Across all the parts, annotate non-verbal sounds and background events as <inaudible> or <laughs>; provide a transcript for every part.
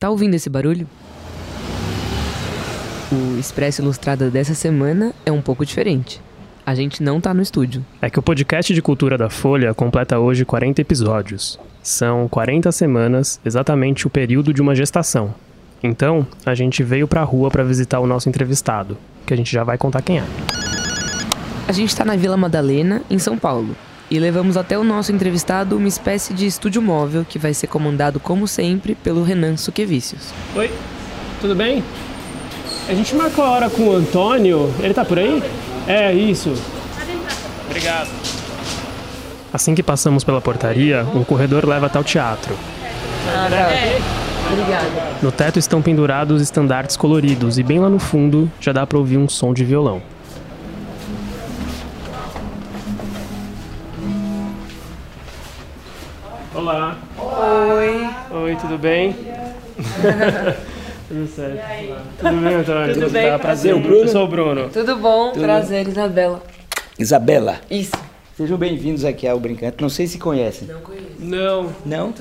Tá ouvindo esse barulho? O Expresso Ilustrada dessa semana é um pouco diferente. A gente não tá no estúdio. É que o podcast de cultura da Folha completa hoje 40 episódios. São 40 semanas, exatamente o período de uma gestação. Então, a gente veio pra rua para visitar o nosso entrevistado, que a gente já vai contar quem é. A gente tá na Vila Madalena, em São Paulo, e levamos até o nosso entrevistado uma espécie de estúdio móvel que vai ser comandado, como sempre, pelo Renan Suquevicius. Oi, tudo bem? A gente marcou a hora com o Antônio. Ele tá por aí? É, isso. Obrigado. Assim que passamos pela portaria, um corredor leva até o teatro. Obrigada. No teto estão pendurados estandartes coloridos e bem lá no fundo já dá pra ouvir um som de violão. Olá. Oi. Oi, tudo bem? <laughs> tudo certo. Tudo bem, Antônio? Tudo bem, Tá, prazer. prazer. Eu sou o Bruno. Tudo bom? Prazer, Isabela. Isabela, Isso. sejam bem-vindos aqui ao Brincante. Não sei se conhecem. Não conheço. Não. Não?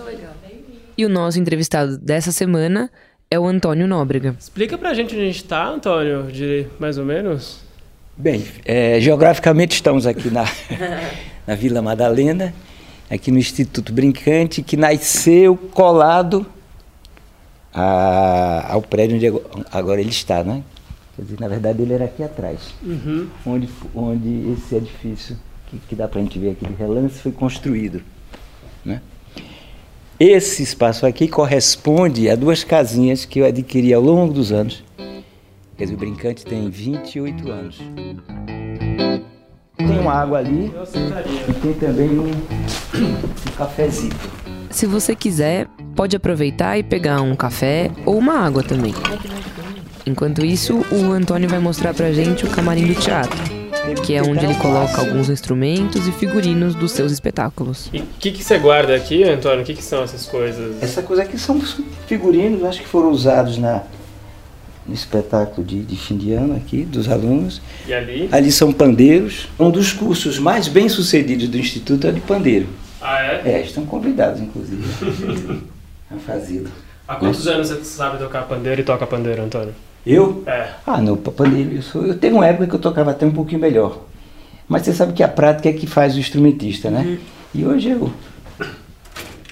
E o nosso entrevistado dessa semana é o Antônio Nóbrega. Explica pra gente onde a gente tá, Antônio, de mais ou menos. Bem, é, geograficamente estamos aqui na, <laughs> na Vila Madalena, aqui no Instituto Brincante, que nasceu colado a- ao prédio onde ago- agora ele está, né? Quer dizer, na verdade ele era aqui atrás, Uhum. onde, onde esse edifício, que, que dá para a gente ver aquele relance, foi construído. Né? Esse espaço aqui corresponde a duas casinhas que eu adquiri ao longo dos anos. Quer dizer, o Brincante tem 28 anos. Tem uma água ali e tem também um, um cafezinho. Se você quiser, pode aproveitar e pegar um café ou uma água também. Enquanto isso, o Antônio vai mostrar pra gente o camarim do teatro, que é onde ele coloca alguns instrumentos e figurinos dos seus espetáculos. E o que, que você guarda aqui, Antônio? O que, que são essas coisas? Essa coisa aqui são figurinos, acho que foram usados na, no espetáculo de, de fim de ano aqui, dos alunos. E ali? Ali são pandeiros. Um dos cursos mais bem sucedidos do Instituto é o de pandeiro. Ah, é? É, estão convidados, inclusive, <laughs> a fazê-lo. Há quantos anos você sabe tocar pandeiro e toca pandeiro, Antônio? Eu? É. Ah, no pandeiro, eu, sou, eu tenho uma época que eu tocava até um pouquinho melhor. Mas você sabe que a prática é que faz o instrumentista, né? E hoje eu.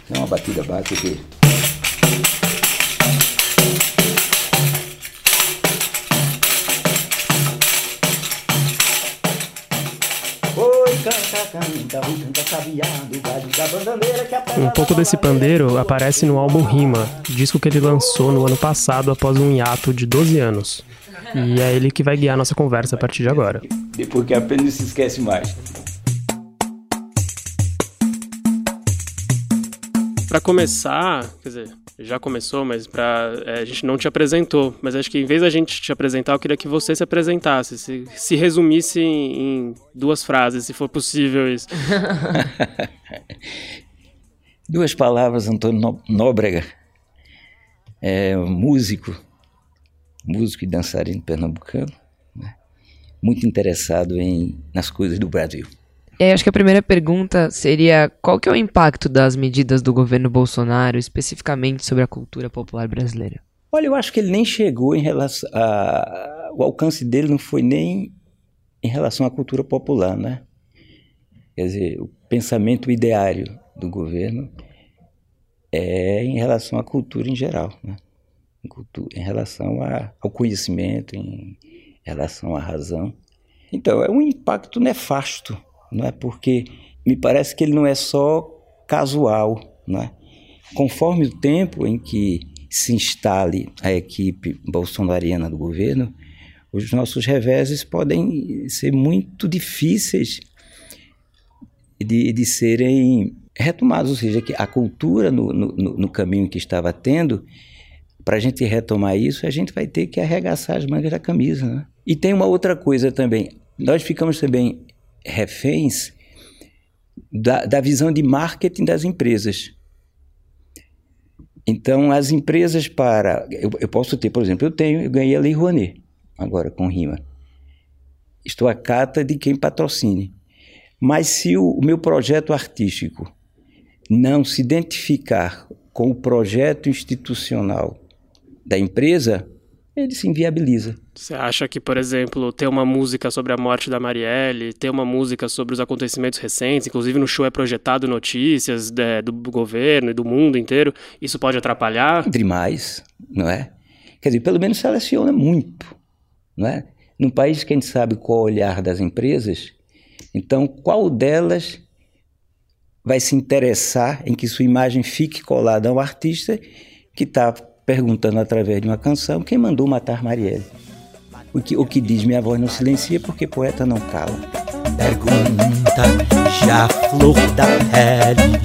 Dá uma batida básica aqui. Um pouco desse pandeiro aparece no álbum Rima, disco que ele lançou no ano passado após um hiato de 12 anos. E é ele que vai guiar nossa conversa a partir de agora. Depois que não se esquece mais. Pra começar, quer dizer, já começou, mas pra, é, a gente não te apresentou. Mas acho que em vez da gente te apresentar, eu queria que você se apresentasse, se, se resumisse em, em duas frases, se for possível isso. <laughs> Duas palavras, Antônio Nóbrega. É músico, músico e dançarino pernambucano, né? muito interessado em, nas coisas do Brasil. E aí, acho que a primeira pergunta seria qual que é o impacto das medidas do governo Bolsonaro, especificamente sobre a cultura popular brasileira? Olha, eu acho que ele nem chegou em relação a, o alcance dele não foi nem em relação à cultura popular, né? Quer dizer, o pensamento ideário do governo é em relação à cultura em geral, né? Em, em relação a- ao conhecimento, em relação à razão. Então, é um impacto nefasto, não é? Porque me parece que ele não é só casual, não é? Conforme o tempo em que se instale a equipe bolsonariana do governo, os nossos reveses podem ser muito difíceis de, de serem retomados, ou seja, que a cultura no, no, no- caminho que estava tendo, para a gente retomar isso, a gente vai ter que arregaçar as mangas da camisa. Né? E tem uma outra coisa também, nós ficamos também reféns da, da visão de marketing das empresas. Então, as empresas para. Eu, eu posso ter, por exemplo, eu tenho, eu ganhei a Lei Rouanet, agora com rima. Estou à cata de quem patrocine. Mas se o, o meu projeto artístico não se identificar com o projeto institucional da empresa, ele se inviabiliza. Você acha que, por exemplo, ter uma música sobre a morte da Marielle, ter uma música sobre os acontecimentos recentes, inclusive no show é projetado notícias de, do governo e do mundo inteiro, isso pode atrapalhar? Demais, não é? Quer dizer, pelo menos seleciona muito, não é? Num país que a gente sabe qual é o olhar das empresas, então qual delas vai se interessar em que sua imagem fique colada ao artista que está perguntando através de uma canção quem mandou matar Marielle. O que, o que diz minha voz não silencia porque poeta não cala. Pergunta já flor da pele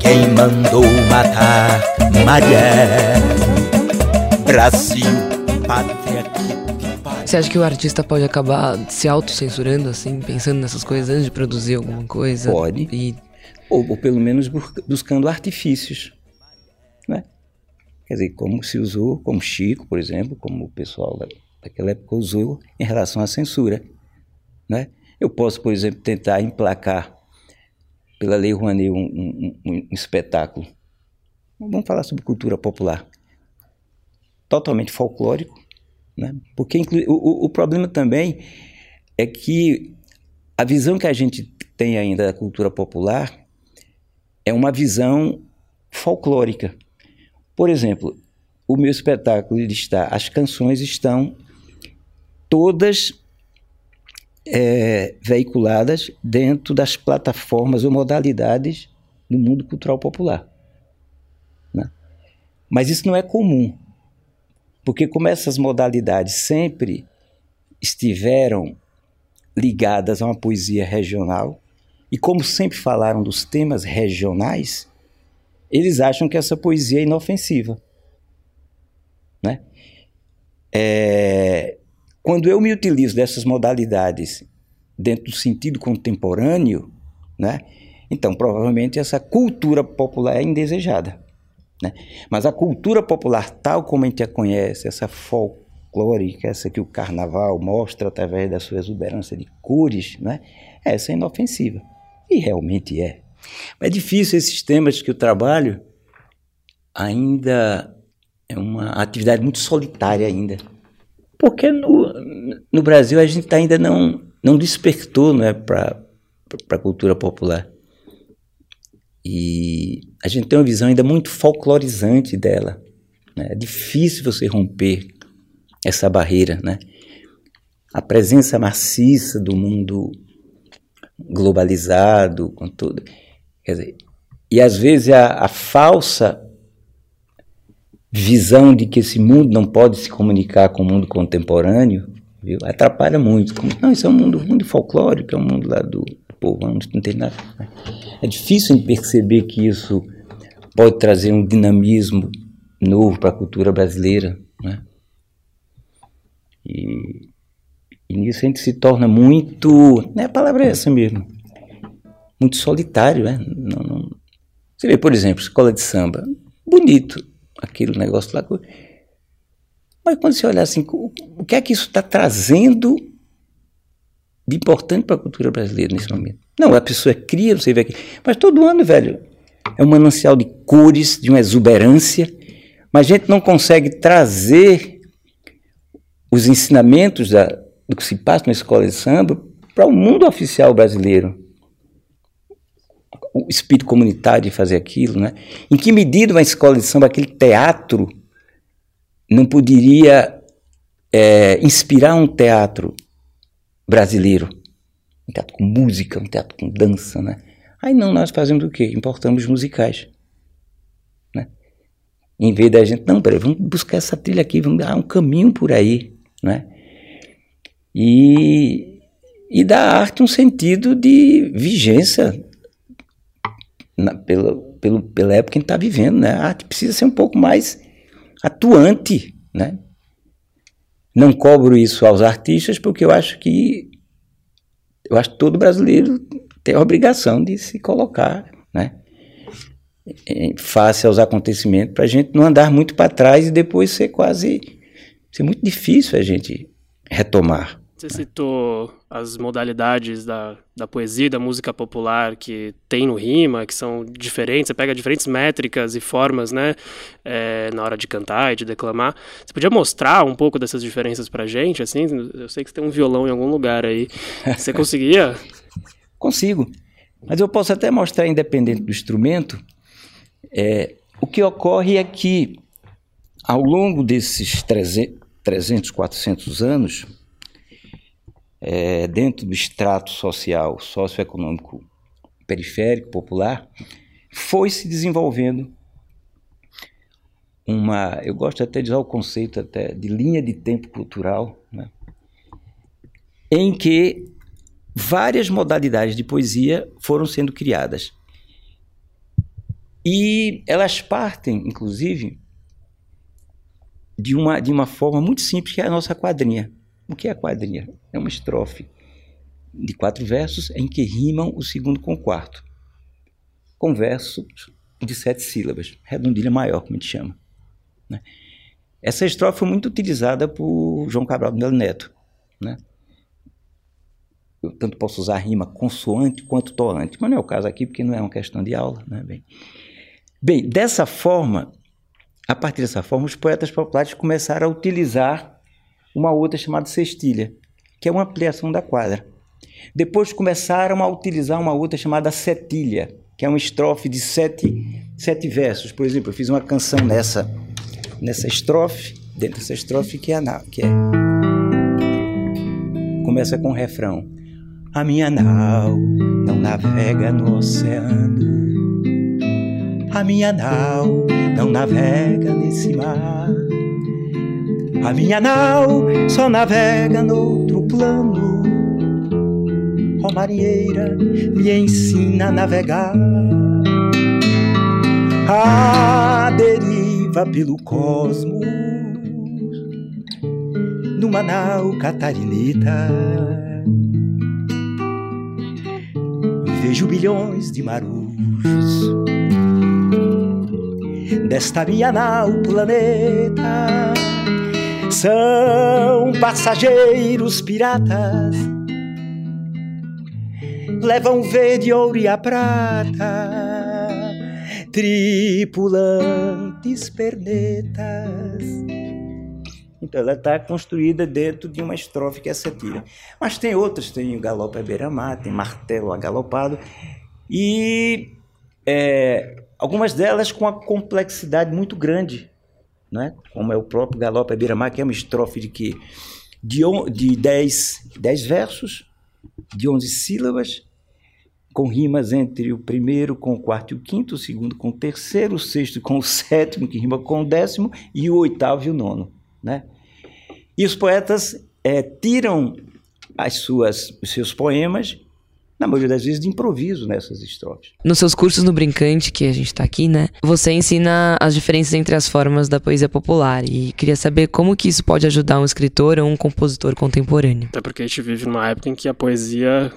Quem mandou matar Marielle Brasil, pátria Você acha que o artista pode acabar se autocensurando, assim, pensando nessas coisas antes de produzir alguma coisa? Pode. E... Ou, ou pelo menos buscando artifícios. Né? Quer dizer, como se usou, como Chico, por exemplo, como o pessoal daquela época usou em relação à censura. Né? Eu posso, por exemplo, tentar emplacar pela Lei Rouanet um, um, um, espetáculo. Vamos falar sobre cultura popular. Totalmente folclórico, né? porque o, o problema também é que a visão que a gente tem ainda da cultura popular é uma visão folclórica. Por exemplo, o meu espetáculo está, as canções estão todas é, veiculadas dentro das plataformas ou modalidades do mundo cultural popular. Né? Mas isso não é comum, porque como essas modalidades sempre estiveram ligadas a uma poesia regional, e como sempre falaram dos temas regionais, eles acham que essa poesia é inofensiva. Né? É, quando eu me utilizo dessas modalidades dentro do sentido contemporâneo, né, então provavelmente essa cultura popular é indesejada. Né? Mas a cultura popular, tal como a gente a conhece, essa folclórica, essa que o carnaval mostra através da sua exuberância de cores, né, essa é inofensiva. E realmente é. Mas é difícil esses temas que eu trabalho, ainda é uma atividade muito solitária ainda. Porque no, no Brasil a gente ainda não, não despertou né, para a cultura popular. E a gente tem uma visão ainda muito folclorizante dela. Né? É difícil você romper essa barreira. Né? A presença maciça do mundo globalizado, com tudo. Quer dizer, e às vezes a, a falsa visão de que esse mundo não pode se comunicar com o mundo contemporâneo viu? atrapalha muito. Como, não, isso é um mundo, mundo folclórico, é um mundo lá do povo, não tem nada. É difícil perceber que isso pode trazer um dinamismo novo para a cultura brasileira. Né? E, e nisso a gente se torna muito. Né, a palavra é essa mesmo muito solitário, né? Não, não... Você vê, por exemplo, escola de samba, bonito aquele negócio lá. Mas quando você olhar assim, o que é que isso está trazendo de importante para a cultura brasileira nesse momento? Não, a pessoa cria, você vê aqui. Mas todo ano, velho, é um manancial de cores, de uma exuberância, mas a gente não consegue trazer os ensinamentos da, do que se passa na escola de samba para o mundo oficial brasileiro o espírito comunitário de fazer aquilo, né? Em que medida uma escola de samba, aquele teatro, não poderia é, inspirar um teatro brasileiro? Um teatro com música, um teatro com dança, né? Aí não, nós fazemos o quê? Importamos musicais. Né? Em vez da gente, não, peraí, vamos buscar essa trilha aqui, vamos dar um caminho por aí, né? E, e dar à arte um sentido de vigência na, pela, pelo, pela época que a gente está vivendo, né? A arte precisa ser um pouco mais atuante, né? Não cobro isso aos artistas porque eu acho que eu acho que todo brasileiro tem a obrigação de se colocar, né? Face aos acontecimentos para a gente não andar muito para trás e depois ser quase ser muito difícil a gente retomar. Você citou as modalidades da, da poesia, da música popular que tem no rima, que são diferentes, você pega diferentes métricas e formas, né, é, na hora de cantar e de declamar. Você podia mostrar um pouco dessas diferenças pra gente, assim? Eu sei que você tem um violão em algum lugar aí. Você <laughs> conseguia? Consigo. Mas eu posso até mostrar, independente do instrumento, é, o que ocorre é que, ao longo desses 300, 300 400 anos, é, dentro do extrato social, socioeconômico periférico, popular, foi se desenvolvendo uma, eu gosto até de usar o conceito até de linha de tempo cultural, né? em que várias modalidades de poesia foram sendo criadas. E elas partem, inclusive, de uma, de uma forma muito simples, que é a nossa quadrinha. O que é a quadrinha? É uma estrofe de quatro versos em que rimam o segundo com o quarto, com versos de sete sílabas, redondilha maior, como a gente chama. Né? Essa estrofe foi muito utilizada por João Cabral do Melo Neto. Né? Eu tanto posso usar rima consoante quanto toante, mas não é o caso aqui, porque não é uma questão de aula. Né? Bem, bem, dessa forma, a partir dessa forma, os poetas populares começaram a utilizar uma outra chamada cestilha, que é uma ampliação da quadra. Depois começaram a utilizar uma outra chamada setilha, que é uma estrofe de sete, sete versos. Por exemplo, eu fiz uma canção nessa, nessa estrofe, dentro dessa estrofe, que é, que é começa com o refrão. A minha nau não navega no oceano. A minha nau não navega nesse mar. A minha nau só navega noutro plano. Ó marinheira, me ensina a navegar. A deriva pelo cosmos, numa nau catarinita. Vejo bilhões de marujos desta minha nau planeta são passageiros piratas, levam verde, ouro e a prata, tripulantes pernetas. Então ela está construída dentro de uma estrofe que é essa tira. Mas tem outras, tem o galope à beira-mar, tem martelo agalopado, e é, algumas delas com uma complexidade muito grande né? como é o próprio Galope Beira-Mar, que é uma estrofe de que de, on, de dez, dez versos, de onze sílabas, com rimas entre o primeiro com o quarto e o quinto, o segundo com o terceiro, o sexto com o <laughs> sétimo, que rima com o décimo, e o oitavo e o nono. Né? E os poetas é, tiram as suas, os seus poemas na maioria das vezes, de improviso nessas estrofes. Nos seus cursos no Brincante, que a gente está aqui, né? Você ensina as diferenças entre as formas da poesia popular. E queria saber como que isso pode ajudar um escritor ou um compositor contemporâneo. Até porque a gente vive numa época em que a poesia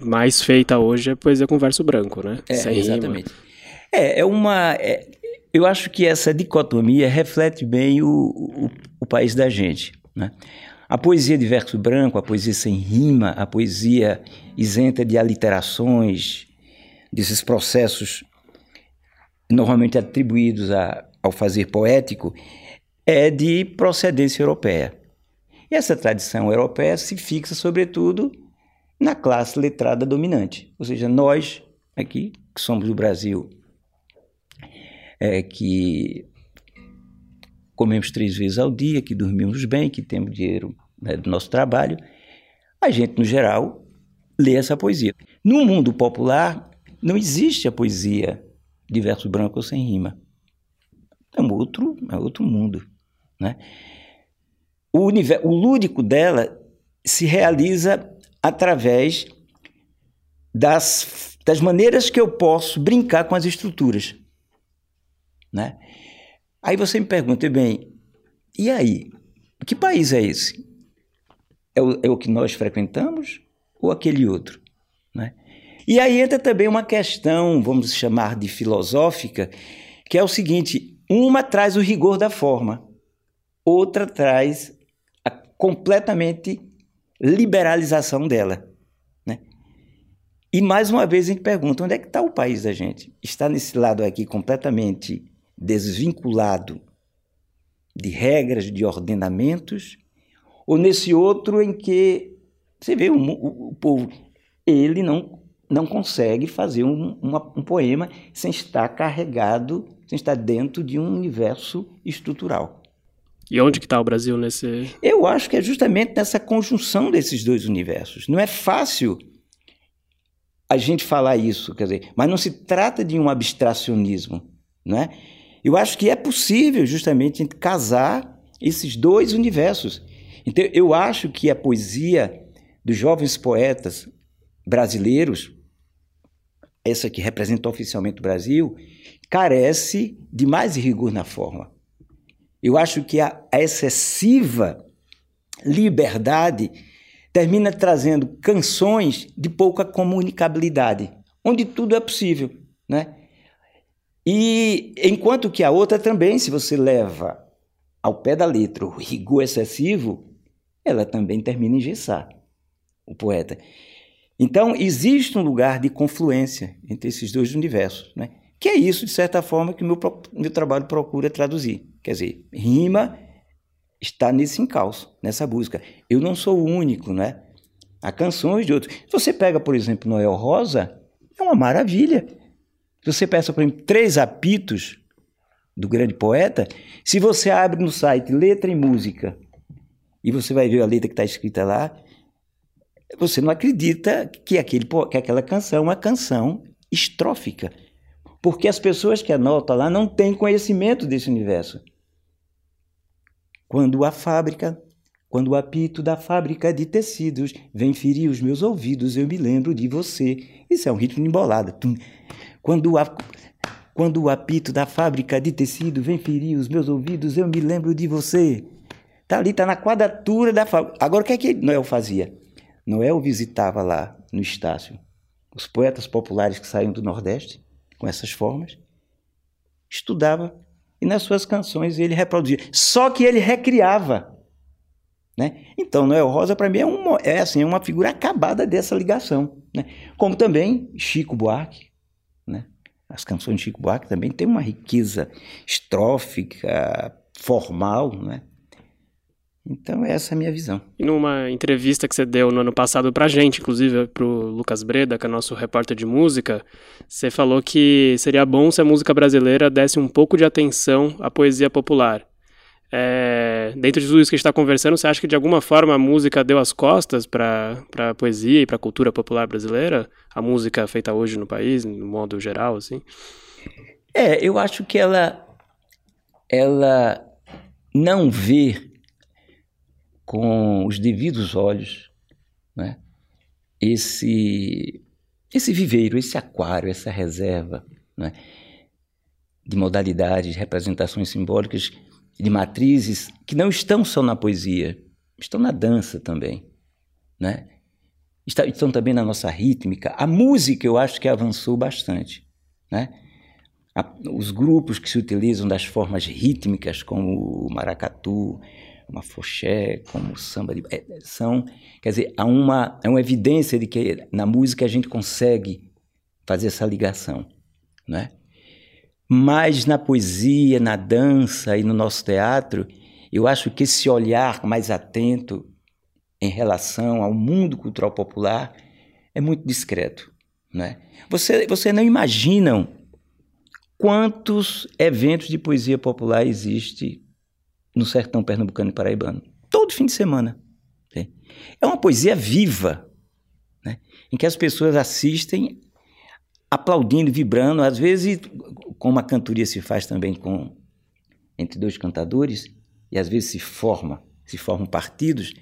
mais feita hoje é poesia com verso branco, né? É, Sem exatamente. Rima. É, é uma... É, eu acho que essa dicotomia reflete bem o, o, o país da gente, né? A poesia de verso branco, a poesia sem rima, a poesia isenta de aliterações, desses processos normalmente atribuídos a, ao fazer poético, é de procedência europeia. E essa tradição europeia se fixa, sobretudo, na classe letrada dominante. Ou seja, nós, aqui, que somos do Brasil, é, que comemos três vezes ao dia, que dormimos bem, que temos dinheiro né, do nosso trabalho, a gente, no geral, lê essa poesia. No mundo popular, não existe a poesia de verso branco sem rima. É um outro, é outro mundo. Né? O, universo, o lúdico dela se realiza através das, das maneiras que eu posso brincar com as estruturas. Né? Aí você me pergunta, bem, e aí? Que país é esse? É o, é o que nós frequentamos ou aquele outro? Né? E aí entra também uma questão, vamos chamar de filosófica, que é o seguinte: uma traz o rigor da forma, outra traz a, completamente liberalização dela. Né? E mais uma vez a gente pergunta: onde é que está o país da gente? Está nesse lado aqui completamente desvinculado de regras, de ordenamentos, ou nesse outro em que você vê o, o, o povo, ele não, não consegue fazer um, uma, um poema sem estar carregado, sem estar dentro de um universo estrutural. E onde que está o Brasil nesse? Eu acho que é justamente nessa conjunção desses dois universos. Não é fácil a gente falar isso, quer dizer, mas não se trata de um abstracionismo, né? Eu acho que é possível justamente casar esses dois universos. Então, eu acho que a poesia dos jovens poetas brasileiros, essa que representa oficialmente o Brasil, carece de mais rigor na forma. Eu acho que a, excessiva liberdade termina trazendo canções de pouca comunicabilidade, onde tudo é possível, né? E enquanto que a outra também, se você leva ao pé da letra o rigor excessivo, ela também termina em engessar o poeta. Então, existe um lugar de confluência entre esses dois universos, né? que é isso, de certa forma, que o meu, meu trabalho procura traduzir. Quer dizer, rima está nesse encalço, nessa busca. Eu não sou o único, né? Há canções de outros. Se você pega, por exemplo, Noel Rosa, é uma maravilha. Se você peça, por exemplo, três apitos do grande poeta, se você abre no site Letra e Música e você vai ver a letra que está escrita lá, você não acredita que, aquele, que aquela canção é uma canção estrófica. Porque as pessoas que anotam lá não têm conhecimento desse universo. Quando a fábrica, quando o apito da fábrica de tecidos vem ferir os meus ouvidos, eu me lembro de você. Isso é um ritmo embolado. Quando, a, quando o apito da fábrica de tecido vem ferir os meus ouvidos, eu me lembro de você. Tá ali, tá na quadratura da fábrica. Agora, o que é que Noel fazia? Noel visitava lá no Estácio os poetas populares que saíam do Nordeste com essas formas, estudava e nas suas canções ele reproduzia. Só que ele recriava. Né? Então, Noel Rosa, para mim, é, um, é, assim, é uma figura acabada dessa ligação. Né? Como também Chico Buarque. As canções de Chico Buarque também têm uma riqueza estrófica, formal, né? Então, essa é a minha visão. E numa entrevista que você deu no ano passado pra gente, inclusive pro Lucas Breda, que é nosso repórter de música, você falou que seria bom se a música brasileira desse um pouco de atenção à poesia popular. É, dentro de tudo isso que a gente está conversando, você acha que de alguma forma a música deu as costas para a poesia e para a cultura popular brasileira? A música feita hoje no país, no modo geral, assim? É, eu acho que ela, ela não vê com os devidos olhos né, esse, esse viveiro, esse aquário, essa reserva né, de modalidades, de representações simbólicas, de matrizes que não estão só na poesia, estão na dança também. Né? Estão também na nossa rítmica. A música eu acho que avançou bastante. Né? os grupos que se utilizam das formas rítmicas, como o maracatu, uma foché, como samba de, é, são, quer dizer, há uma, há uma evidência de que na música a gente consegue fazer essa ligação, né? Mas na poesia, na dança e no nosso teatro, eu acho que esse olhar mais atento em relação ao mundo cultural popular é muito discreto, né? Você, você não imaginam quantos eventos de poesia popular existe no sertão pernambucano e paraibano. Todo fim de semana. Né? É uma poesia viva, né? em que as pessoas assistem aplaudindo, vibrando, às vezes, como a cantoria se faz também com entre dois cantadores, e às vezes se forma, se formam partidos,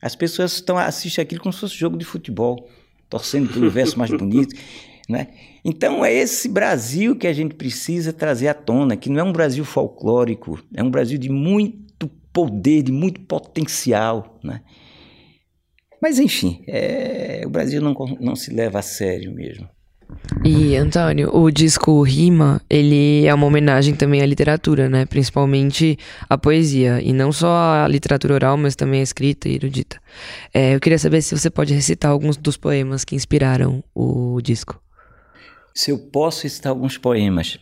as pessoas estão assistem aquilo como se fosse jogo de futebol, torcendo pelo verso mais bonito. <laughs> Né? Então é esse Brasil que a gente precisa trazer à tona, que não é um Brasil folclórico, é um Brasil de muito poder, de muito potencial. Né? Mas enfim, é, o Brasil não, não se leva a sério mesmo. E, Antônio, o disco Rima, ele é uma homenagem também à literatura, né? Principalmente à poesia. E não só à literatura oral, mas também à escrita e erudita. É, eu queria saber se você pode recitar alguns dos poemas que inspiraram o disco. Se eu posso recitar alguns poemas.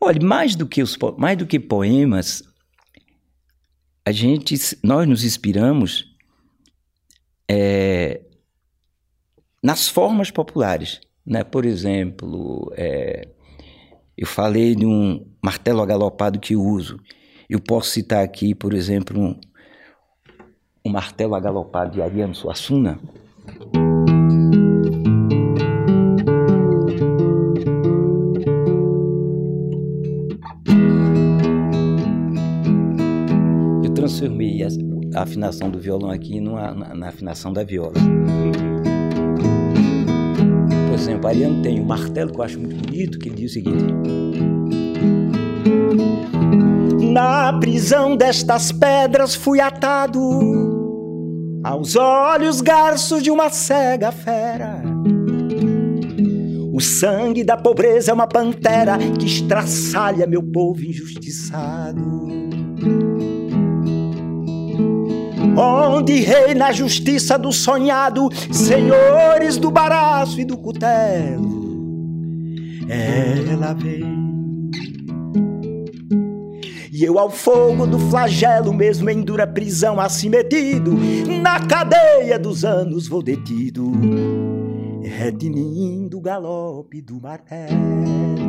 Olha, mais do que, os, mais do que poemas, a gente, nós nos inspiramos é, nas formas populares. Né? Por exemplo, é, eu falei de um martelo agalopado que uso. Eu posso citar aqui, por exemplo, um, um martelo agalopado de Ariano Suassuna. Eu transformei a, a afinação do violão aqui numa, na, na afinação da viola exemplo, Ariano tem um martelo que eu acho muito bonito, que ele diz o seguinte: Na prisão destas pedras fui atado aos olhos garços de uma cega fera. O sangue da pobreza é uma pantera que estraçalha meu povo injustiçado onde reina a justiça do sonhado, senhores do baraço e do cutelo. Ela vem. E eu ao fogo do flagelo, mesmo em dura prisão, assim metido, na cadeia dos anos vou detido, redimindo o galope do martelo.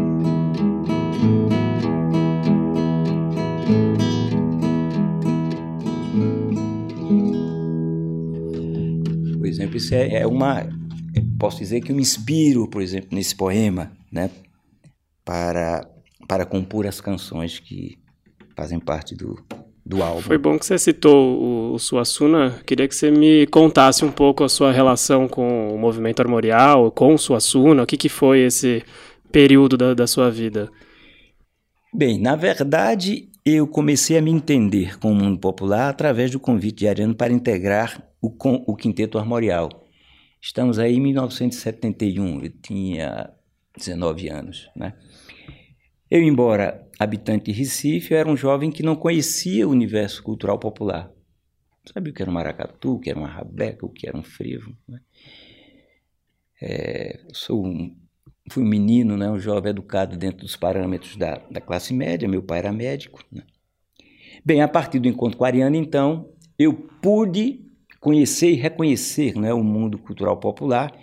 Exemplo, isso é, é uma. Posso dizer que eu me inspiro, por exemplo, nesse poema, né, para, para compor as canções que fazem parte do, do álbum. Foi bom que você citou o, o Suassuna. Queria que você me contasse um pouco a sua relação com o movimento armorial, com o Suassuna. O que, que foi esse período da, da sua vida? Bem, na verdade, eu comecei a me entender com o mundo popular através do convite de Ariano para integrar o, o Quinteto Armorial. Estamos aí em 1971, eu tinha 19 anos. Né? Eu, embora habitante de Recife, eu era um jovem que não conhecia o universo cultural popular. Sabia o que era um maracatu, o que era uma rabeca, o que era um frevo. Né? É, sou um, fui um menino, né, um jovem educado dentro dos parâmetros da, da classe média, meu pai era médico. Né? Bem, a partir do encontro com a Ariana, então, eu pude conhecer e reconhecer né, o mundo cultural popular.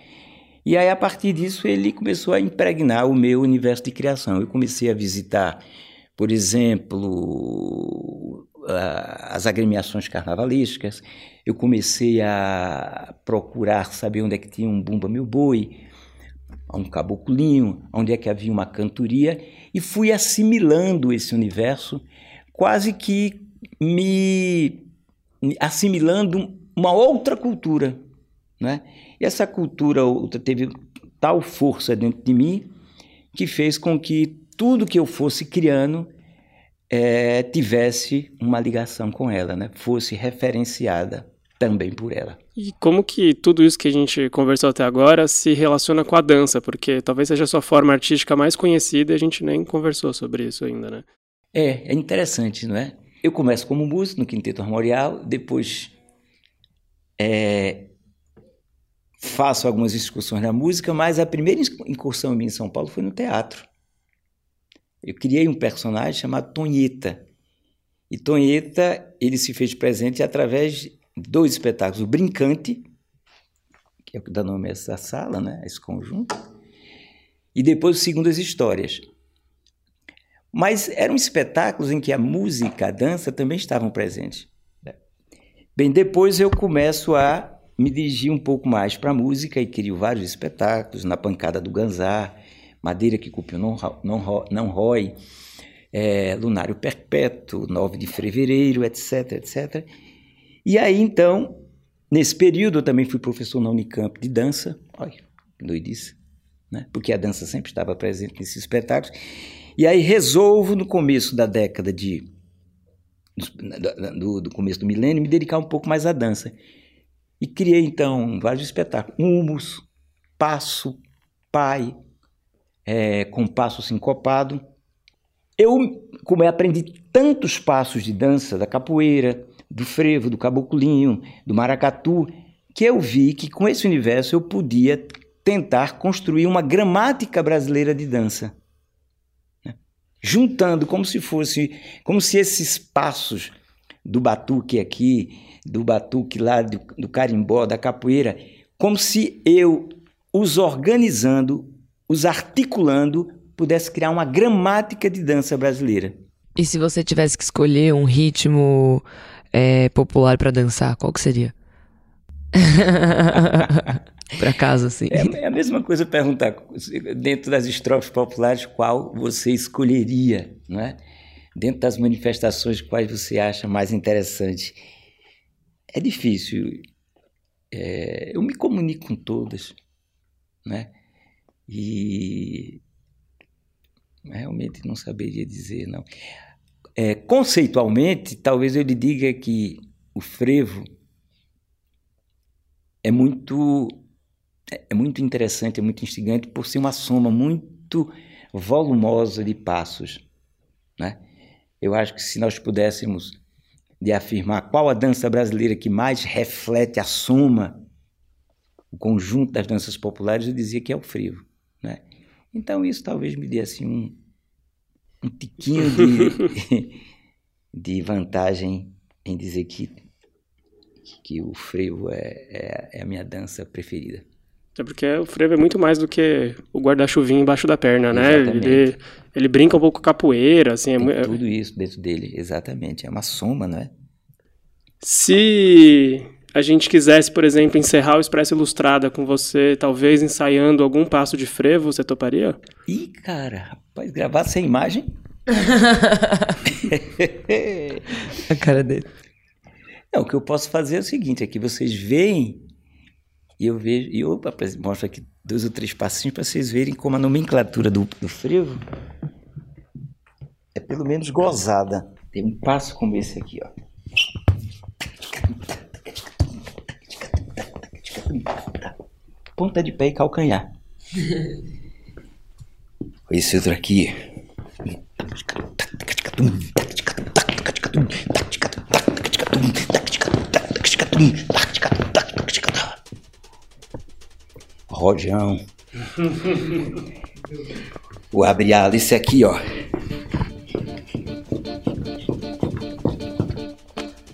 E aí, a partir disso, ele começou a impregnar o meu universo de criação. Eu comecei a visitar, por exemplo, as agremiações carnavalísticas, eu comecei a procurar saber onde é que tinha um Bumba Meu Boi, um caboclinho, onde é que havia uma cantoria, e fui assimilando esse universo, quase que me assimilando uma outra cultura. Né? E essa cultura outra teve tal força dentro de mim que fez com que tudo que eu fosse criando é, tivesse uma ligação com ela, né? fosse referenciada também por ela. E como que tudo isso que a gente conversou até agora se relaciona com a dança? Porque talvez seja a sua forma artística mais conhecida e a gente nem conversou sobre isso ainda, né? É, é interessante, não é? Eu começo como músico no Quinteto Armorial, depois é, faço algumas excursões na música, mas a primeira incursão minha em São Paulo foi no teatro. Eu criei um personagem chamado Tonheta. E Tonheta, ele se fez presente através de dois espetáculos. O Brincante, que é o que dá nome a essa sala, né? esse conjunto. E depois o Segundo as Histórias. Mas eram espetáculos em que a música, a dança também estavam presentes. Bem, depois eu começo a me dirigir um pouco mais para a música e crio vários espetáculos, na pancada do Ganzar, Madeira que Cupio não, não, não rói, é, Lunário Perpétuo, 9 de Fevereiro, etc, etc. E aí, então, nesse período eu também fui professor na Unicamp de dança, olha, que doidice, né? porque a dança sempre estava presente nesses espetáculos. E aí resolvo, no começo da década de do, do, começo do milênio, me dedicar um pouco mais à dança. E criei então vários espetáculos: Humus, Passo, pai, é, com passo sincopado. Eu, como eu aprendi tantos passos de dança, da capoeira, do frevo, do caboclinho, do maracatu, que eu vi que com esse universo eu podia tentar construir uma gramática brasileira de dança. Juntando como se fosse, como se esses passos do batuque aqui, do batuque lá do, do carimbó, da capoeira, como se eu os organizando, os articulando, pudesse criar uma gramática de dança brasileira. E se você tivesse que escolher um ritmo é, popular para dançar, qual que seria? <laughs> para casa, assim. É, é, a mesma coisa perguntar, dentro das estrofes populares, qual você escolheria, não é? Dentro das manifestações, quais você acha mais interessante? É difícil. É, eu me comunico com todas, né? E realmente não saberia dizer, não. É, conceitualmente, talvez eu lhe diga que o frevo é muito é, é muito interessante, é muito instigante por ser uma soma muito volumosa de passos, né? Eu acho que se nós pudéssemos de afirmar qual a dança brasileira que mais reflete a soma o conjunto das danças populares, eu dizia que é o frevo, né? Então isso talvez me dê assim um, um tiquinho de, <laughs> de vantagem em dizer que que o frevo é, é, é a minha dança preferida. É porque o frevo é muito mais do que o guarda-chuvinho embaixo da perna, né? Ele, ele brinca um pouco com capoeira, assim. É Tem é... tudo isso dentro dele, exatamente. É uma soma, não é? Se a gente quisesse, por exemplo, encerrar o Expresso Ilustrada com você, talvez ensaiando algum passo de frevo, você toparia? Ih, cara, rapaz, gravar sem imagem? <laughs> a cara dele. Não, o que eu posso fazer é o seguinte, é que vocês veem e eu vejo, e eu mostro aqui dois ou três passinhos para vocês verem como a nomenclatura do, do frevo é pelo menos gozada. Tem um passo como esse aqui, ó. Ponta de pé e calcanhar. Esse outro aqui. Rojão. o abrial, esse aqui, ó.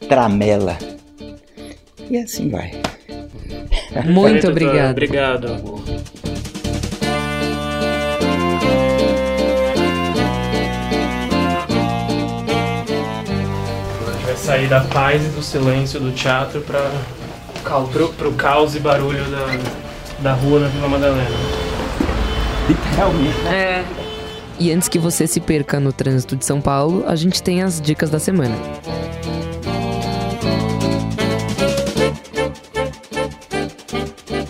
Tramela. E assim vai. Muito obrigado. Obrigado. vai sair da paz e do silêncio do teatro para pro, caos e barulho da, da rua na Vila Madalena. Literalmente. Né? É. E antes que você se perca no trânsito de São Paulo, a gente tem as dicas da semana.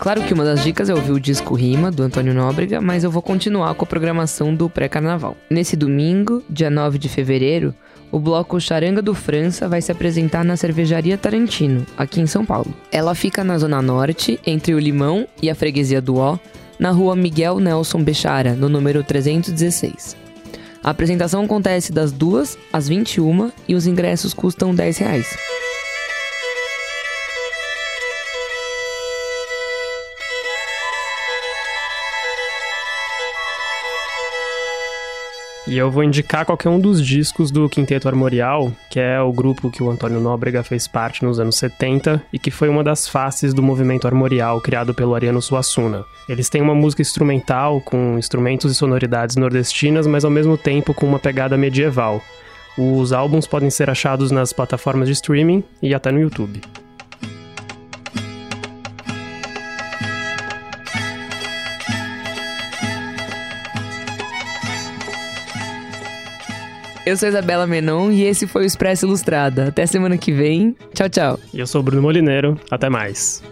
Claro que uma das dicas é ouvir o disco Rima, do Antônio Nóbrega, mas eu vou continuar com a programação do pré-carnaval. Nesse domingo, dia 9 de fevereiro, o bloco Charanga do França vai se apresentar na Cervejaria Tarantino, aqui em São Paulo. Ela fica na Zona Norte, entre o Limão e a Freguesia do Ó, na rua Miguel Nelson Bechara, no número 316. A apresentação acontece das 2 às 21 e os ingressos custam 10 reais. E eu vou indicar qualquer um dos discos do Quinteto Armorial, que é o grupo que o Antônio Nóbrega fez parte nos anos 70 e que foi uma das faces do movimento armorial criado pelo Ariano Suassuna. Eles têm uma música instrumental com instrumentos e sonoridades nordestinas, mas ao mesmo tempo com uma pegada medieval. Os álbuns podem ser achados nas plataformas de streaming e até no YouTube. Eu sou Isabela Menon e esse foi o Expresso Ilustrada. Até semana que vem. Tchau, tchau. E eu sou Bruno Molineiro. Até mais.